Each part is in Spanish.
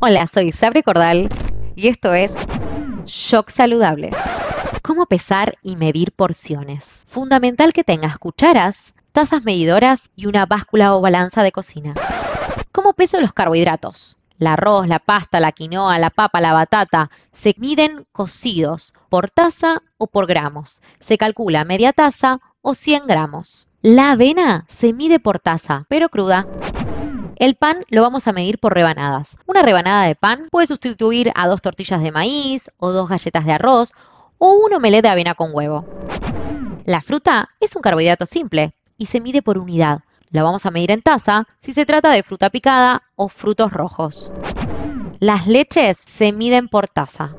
Hola, soy Sabre Cordal y esto es Shock Saludable. ¿Cómo pesar y medir porciones? Fundamental que tengas cucharas, tazas medidoras y una báscula o balanza de cocina. ¿Cómo peso los carbohidratos? El arroz, la pasta, la quinoa, la papa, la batata se miden cocidos por taza o por gramos. Se calcula media taza o 100 gramos. La avena se mide por taza, pero cruda. El pan lo vamos a medir por rebanadas. Una rebanada de pan puede sustituir a dos tortillas de maíz o dos galletas de arroz o un omelette de avena con huevo. La fruta es un carbohidrato simple y se mide por unidad. La vamos a medir en taza si se trata de fruta picada o frutos rojos. Las leches se miden por taza.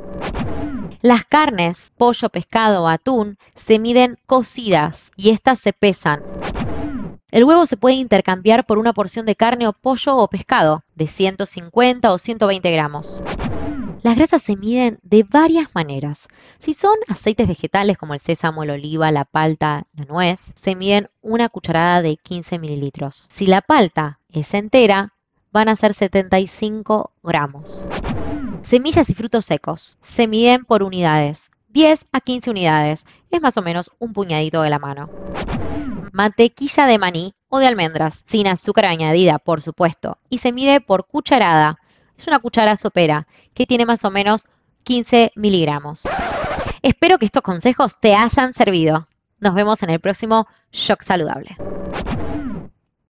Las carnes, pollo, pescado atún, se miden cocidas y estas se pesan. El huevo se puede intercambiar por una porción de carne o pollo o pescado de 150 o 120 gramos. Las grasas se miden de varias maneras. Si son aceites vegetales como el sésamo, el oliva, la palta, la nuez, se miden una cucharada de 15 mililitros. Si la palta es entera, van a ser 75 gramos. Semillas y frutos secos se miden por unidades, 10 a 15 unidades, es más o menos un puñadito de la mano mantequilla de maní o de almendras, sin azúcar añadida, por supuesto, y se mide por cucharada. Es una cuchara sopera que tiene más o menos 15 miligramos. Espero que estos consejos te hayan servido. Nos vemos en el próximo Shock Saludable.